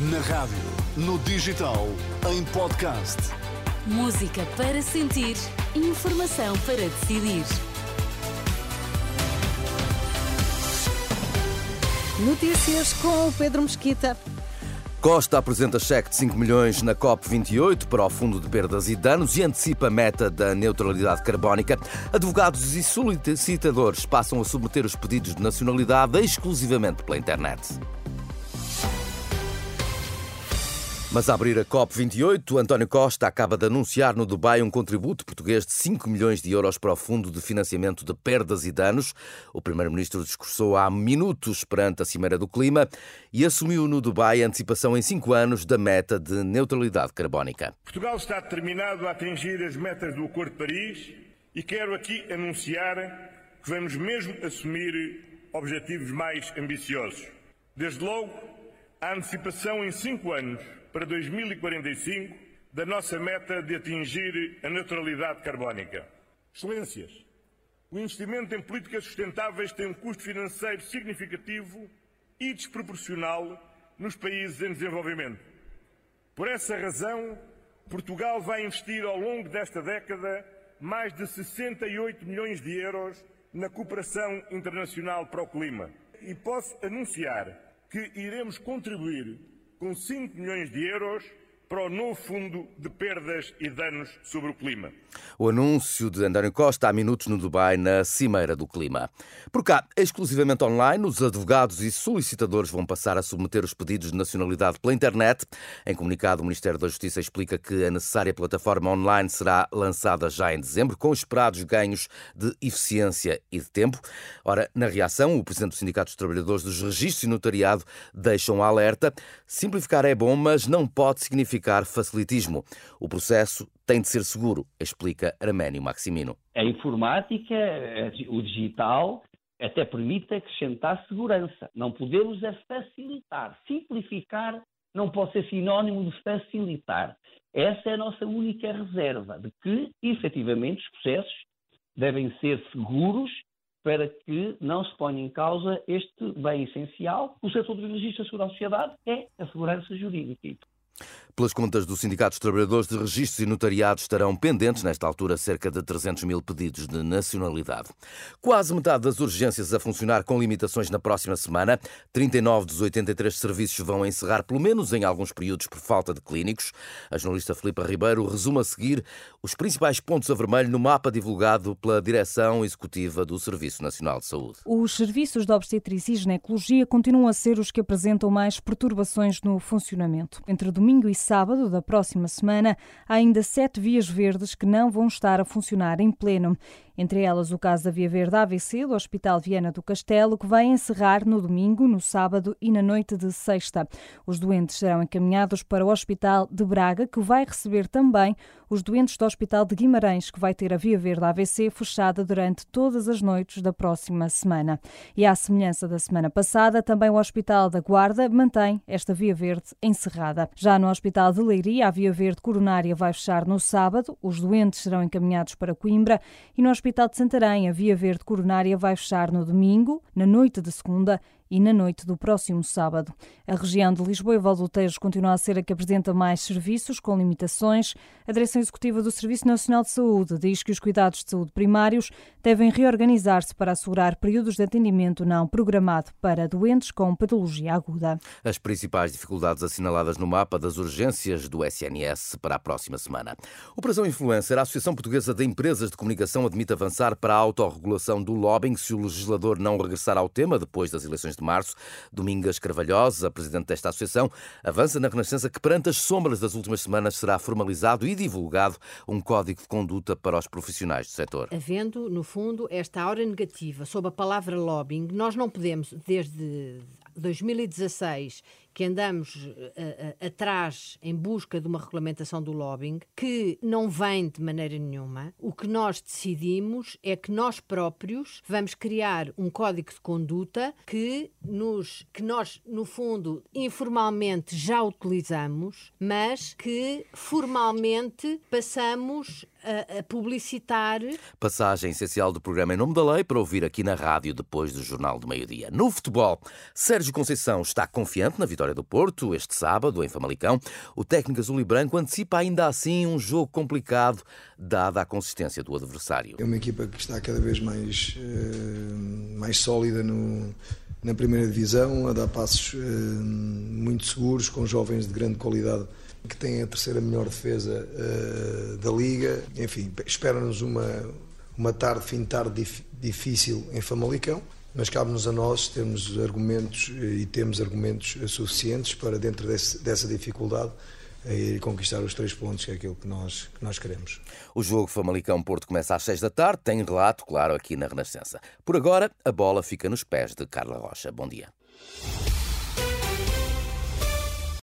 Na rádio, no digital, em podcast. Música para sentir, informação para decidir. Notícias com o Pedro Mesquita. Costa apresenta cheque de 5 milhões na COP28 para o Fundo de Perdas e Danos e antecipa a meta da neutralidade carbónica. Advogados e solicitadores passam a submeter os pedidos de nacionalidade exclusivamente pela internet. Mas a abrir a COP28, António Costa acaba de anunciar no Dubai um contributo português de 5 milhões de euros para o Fundo de Financiamento de Perdas e Danos. O primeiro-ministro discursou há minutos perante a Cimeira do Clima e assumiu no Dubai a antecipação em 5 anos da meta de neutralidade carbónica. Portugal está determinado a atingir as metas do Acordo de Paris e quero aqui anunciar que vamos mesmo assumir objetivos mais ambiciosos. Desde logo, a antecipação em 5 anos para 2045 da nossa meta de atingir a neutralidade carbónica. Excelências, o investimento em políticas sustentáveis tem um custo financeiro significativo e desproporcional nos países em desenvolvimento. Por essa razão, Portugal vai investir ao longo desta década mais de 68 milhões de euros na cooperação internacional para o clima. E posso anunciar que iremos contribuir com 5 milhões de euros para o novo Fundo de Perdas e Danos sobre o Clima. O anúncio de António Costa há minutos no Dubai, na Cimeira do Clima. Por cá, exclusivamente online, os advogados e solicitadores vão passar a submeter os pedidos de nacionalidade pela internet. Em comunicado, o Ministério da Justiça explica que a necessária plataforma online será lançada já em dezembro, com esperados ganhos de eficiência e de tempo. Ora, na reação, o Presidente do Sindicato dos Trabalhadores dos Registros e Notariado deixa um alerta. Simplificar é bom, mas não pode significar facilitismo. O processo tem de ser seguro, explica Arménio Maximino. A informática, o digital, até permite acrescentar segurança. Não podemos é facilitar. Simplificar não pode ser sinónimo de facilitar. Essa é a nossa única reserva, de que, efetivamente, os processos devem ser seguros para que não se ponha em causa este bem essencial. O setor do registro da segurança sociedade é a segurança jurídica. Pelas contas do Sindicato dos Trabalhadores de Registros e Notariados, estarão pendentes, nesta altura, cerca de 300 mil pedidos de nacionalidade. Quase metade das urgências a funcionar com limitações na próxima semana. 39 dos 83 serviços vão encerrar, pelo menos em alguns períodos, por falta de clínicos. A jornalista Filipa Ribeiro resume a seguir os principais pontos a vermelho no mapa divulgado pela Direção Executiva do Serviço Nacional de Saúde. Os serviços de obstetrícia e ginecologia continuam a ser os que apresentam mais perturbações no funcionamento. Entre domingo e sábado da próxima semana, há ainda sete vias verdes que não vão estar a funcionar em pleno. Entre elas o caso da Via Verde AVC do Hospital Viana do Castelo, que vai encerrar no domingo, no sábado e na noite de sexta. Os doentes serão encaminhados para o Hospital de Braga, que vai receber também os doentes do Hospital de Guimarães, que vai ter a Via Verde AVC fechada durante todas as noites da próxima semana. E à semelhança da semana passada, também o Hospital da Guarda mantém esta Via Verde encerrada. Já no Hospital de Leiria, a Via Verde Coronária vai fechar no sábado, os doentes serão encaminhados para Coimbra e no Hospital de Santarém, a Via Verde Coronária vai fechar no domingo, na noite de segunda e na noite do próximo sábado. A região de Lisboa e Valdouteiros continua a ser a que apresenta mais serviços, com limitações. A Direção Executiva do Serviço Nacional de Saúde diz que os cuidados de saúde primários devem reorganizar-se para assegurar períodos de atendimento não programado para doentes com patologia aguda. As principais dificuldades assinaladas no mapa das urgências do SNS para a próxima semana. Operação Influencer, a Associação Portuguesa de Empresas de Comunicação admite avançar para a autorregulação do lobbying se o legislador não regressar ao tema depois das eleições de março. Domingas Carvalhosa, presidente desta associação, avança na Renascença que, perante as sombras das últimas semanas, será formalizado e divulgado um código de conduta para os profissionais do setor. Havendo, no fundo, esta aura negativa sobre a palavra lobbying, nós não podemos, desde 2016 que andamos uh, uh, atrás em busca de uma regulamentação do lobbying que não vem de maneira nenhuma. O que nós decidimos é que nós próprios vamos criar um código de conduta que nos que nós no fundo informalmente já utilizamos, mas que formalmente passamos a, a publicitar. Passagem essencial do programa Em Nome da Lei para ouvir aqui na rádio depois do Jornal do Meio-Dia. No futebol, Sérgio Conceição está confiante na vitória do Porto este sábado em Famalicão. O técnico azul e branco antecipa ainda assim um jogo complicado, dada a consistência do adversário. É uma equipa que está cada vez mais, uh, mais sólida no, na primeira divisão, a dar passos uh, muito seguros, com jovens de grande qualidade que têm a terceira melhor defesa uh, da Liga. Enfim, espera-nos uma, uma tarde, fim de tarde dif, difícil em Famalicão, mas cabe-nos a nós termos argumentos e temos argumentos suficientes para, dentro desse, dessa dificuldade, a ir conquistar os três pontos, que é aquilo que nós, que nós queremos. O jogo Famalicão-Porto começa às seis da tarde, tem relato, claro, aqui na Renascença. Por agora, a bola fica nos pés de Carla Rocha. Bom dia.